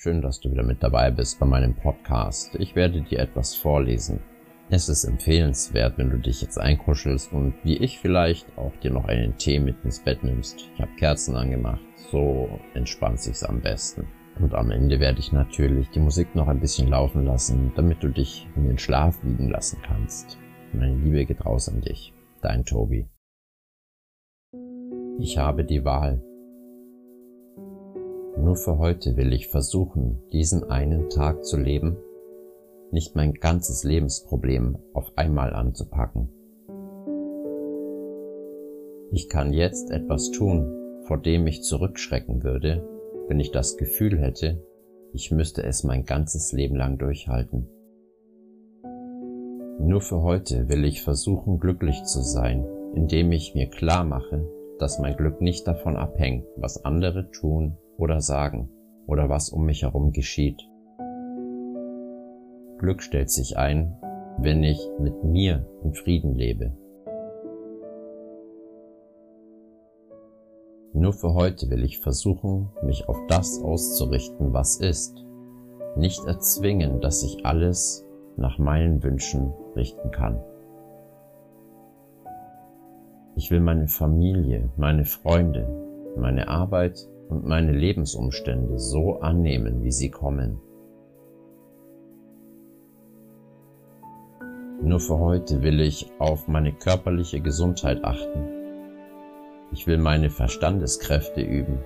Schön, dass du wieder mit dabei bist bei meinem Podcast. Ich werde dir etwas vorlesen. Es ist empfehlenswert, wenn du dich jetzt einkuschelst und wie ich vielleicht auch dir noch einen Tee mit ins Bett nimmst. Ich habe Kerzen angemacht, so entspannt sich's am besten. Und am Ende werde ich natürlich die Musik noch ein bisschen laufen lassen, damit du dich in den Schlaf wiegen lassen kannst. Meine Liebe geht raus an dich. Dein Tobi. Ich habe die Wahl. Nur für heute will ich versuchen, diesen einen Tag zu leben, nicht mein ganzes Lebensproblem auf einmal anzupacken. Ich kann jetzt etwas tun, vor dem ich zurückschrecken würde, wenn ich das Gefühl hätte, ich müsste es mein ganzes Leben lang durchhalten. Nur für heute will ich versuchen, glücklich zu sein, indem ich mir klar mache, dass mein Glück nicht davon abhängt, was andere tun oder sagen oder was um mich herum geschieht. Glück stellt sich ein, wenn ich mit mir in Frieden lebe. Nur für heute will ich versuchen, mich auf das auszurichten, was ist, nicht erzwingen, dass ich alles nach meinen Wünschen richten kann. Ich will meine Familie, meine Freunde, meine Arbeit und meine Lebensumstände so annehmen, wie sie kommen. Nur für heute will ich auf meine körperliche Gesundheit achten. Ich will meine Verstandeskräfte üben.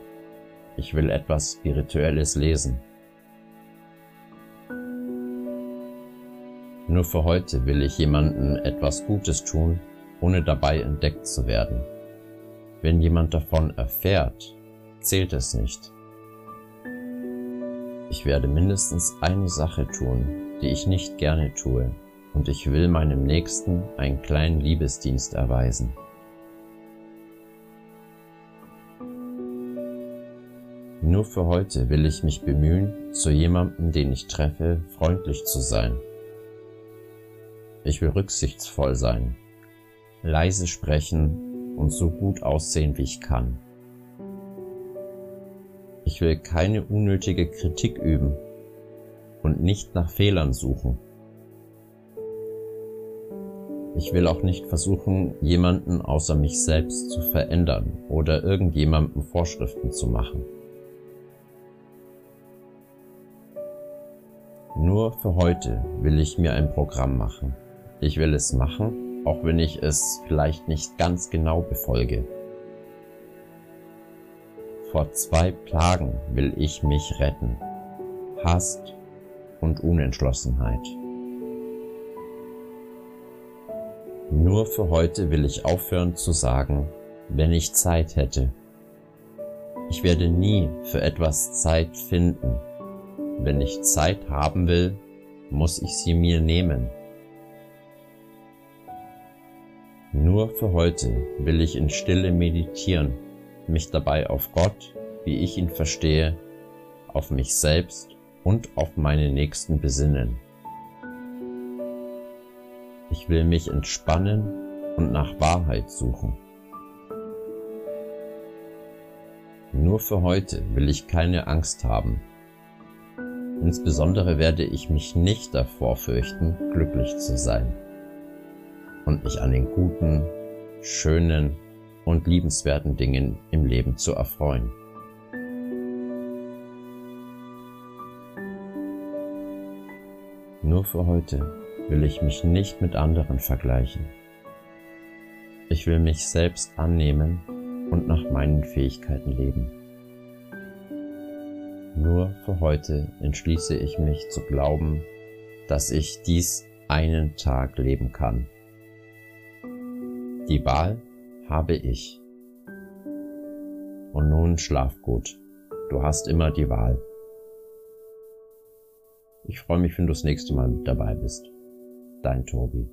Ich will etwas Spirituelles lesen. Nur für heute will ich jemandem etwas Gutes tun, ohne dabei entdeckt zu werden. Wenn jemand davon erfährt, zählt es nicht. Ich werde mindestens eine Sache tun, die ich nicht gerne tue, und ich will meinem Nächsten einen kleinen Liebesdienst erweisen. Nur für heute will ich mich bemühen, zu jemandem, den ich treffe, freundlich zu sein. Ich will rücksichtsvoll sein, leise sprechen und so gut aussehen, wie ich kann. Ich will keine unnötige Kritik üben und nicht nach Fehlern suchen. Ich will auch nicht versuchen, jemanden außer mich selbst zu verändern oder irgendjemandem Vorschriften zu machen. Nur für heute will ich mir ein Programm machen. Ich will es machen, auch wenn ich es vielleicht nicht ganz genau befolge. Vor zwei Plagen will ich mich retten. Hast und Unentschlossenheit. Nur für heute will ich aufhören zu sagen, wenn ich Zeit hätte. Ich werde nie für etwas Zeit finden. Wenn ich Zeit haben will, muss ich sie mir nehmen. Nur für heute will ich in Stille meditieren mich dabei auf Gott, wie ich ihn verstehe, auf mich selbst und auf meine Nächsten besinnen. Ich will mich entspannen und nach Wahrheit suchen. Nur für heute will ich keine Angst haben. Insbesondere werde ich mich nicht davor fürchten, glücklich zu sein und mich an den guten, schönen und liebenswerten Dingen im Leben zu erfreuen. Nur für heute will ich mich nicht mit anderen vergleichen. Ich will mich selbst annehmen und nach meinen Fähigkeiten leben. Nur für heute entschließe ich mich zu glauben, dass ich dies einen Tag leben kann. Die Wahl habe ich. Und nun schlaf gut. Du hast immer die Wahl. Ich freue mich, wenn du das nächste Mal mit dabei bist. Dein Tobi.